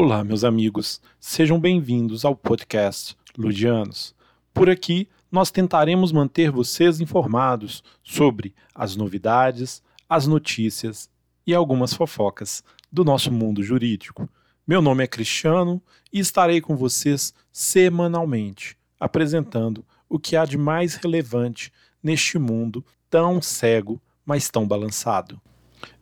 Olá, meus amigos. Sejam bem-vindos ao podcast Ludianos. Por aqui, nós tentaremos manter vocês informados sobre as novidades, as notícias e algumas fofocas do nosso mundo jurídico. Meu nome é Cristiano e estarei com vocês semanalmente, apresentando o que há de mais relevante neste mundo tão cego, mas tão balançado.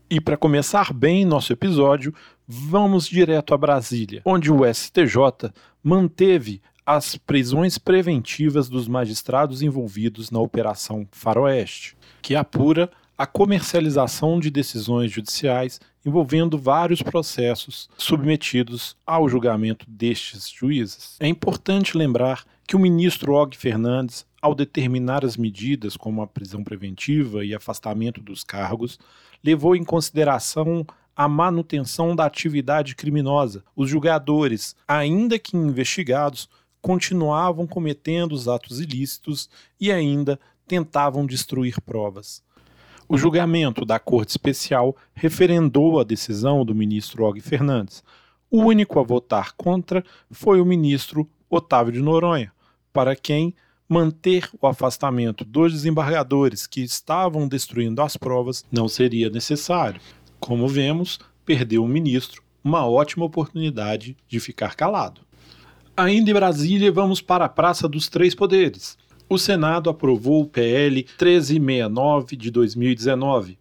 E para começar bem nosso episódio, vamos direto a Brasília, onde o STJ manteve as prisões preventivas dos magistrados envolvidos na Operação Faroeste, que apura a comercialização de decisões judiciais envolvendo vários processos submetidos ao julgamento destes juízes. É importante lembrar que o ministro Og Fernandes, ao determinar as medidas como a prisão preventiva e afastamento dos cargos, levou em consideração a manutenção da atividade criminosa. Os julgadores, ainda que investigados, continuavam cometendo os atos ilícitos e ainda tentavam destruir provas. O julgamento da Corte Especial referendou a decisão do ministro Og Fernandes. O único a votar contra foi o ministro Otávio de Noronha, para quem manter o afastamento dos desembargadores que estavam destruindo as provas não seria necessário. Como vemos, perdeu o ministro uma ótima oportunidade de ficar calado. Ainda em Brasília, vamos para a Praça dos Três Poderes. O Senado aprovou o PL 1369 de 2019,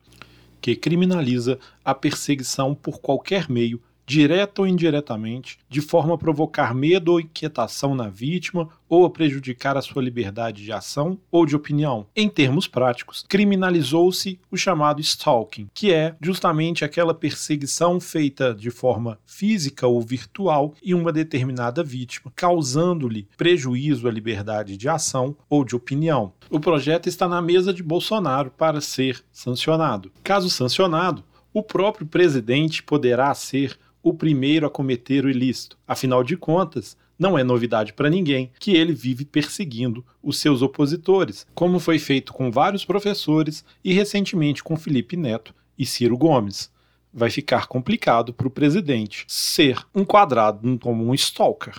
que criminaliza a perseguição por qualquer meio direta ou indiretamente, de forma a provocar medo ou inquietação na vítima ou a prejudicar a sua liberdade de ação ou de opinião. Em termos práticos, criminalizou-se o chamado stalking, que é justamente aquela perseguição feita de forma física ou virtual em uma determinada vítima, causando-lhe prejuízo à liberdade de ação ou de opinião. O projeto está na mesa de Bolsonaro para ser sancionado. Caso sancionado, o próprio presidente poderá ser o primeiro a cometer o ilícito. Afinal de contas, não é novidade para ninguém que ele vive perseguindo os seus opositores, como foi feito com vários professores e recentemente com Felipe Neto e Ciro Gomes. Vai ficar complicado para o presidente ser enquadrado como um stalker.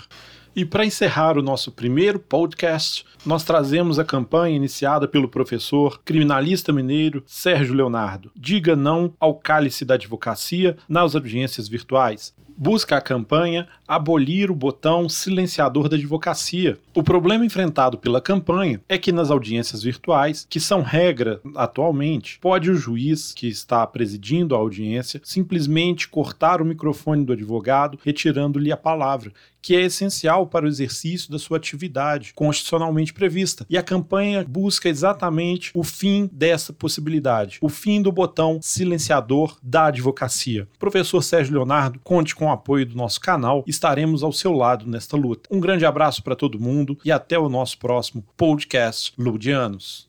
E para encerrar o nosso primeiro podcast, nós trazemos a campanha iniciada pelo professor criminalista mineiro Sérgio Leonardo. Diga não ao cálice da advocacia nas audiências virtuais busca a campanha abolir o botão silenciador da advocacia. O problema enfrentado pela campanha é que nas audiências virtuais, que são regra atualmente, pode o juiz que está presidindo a audiência simplesmente cortar o microfone do advogado, retirando-lhe a palavra, que é essencial para o exercício da sua atividade constitucionalmente prevista. E a campanha busca exatamente o fim dessa possibilidade, o fim do botão silenciador da advocacia. Professor Sérgio Leonardo, conte com o apoio do nosso canal, estaremos ao seu lado nesta luta. Um grande abraço para todo mundo e até o nosso próximo podcast Ludianos.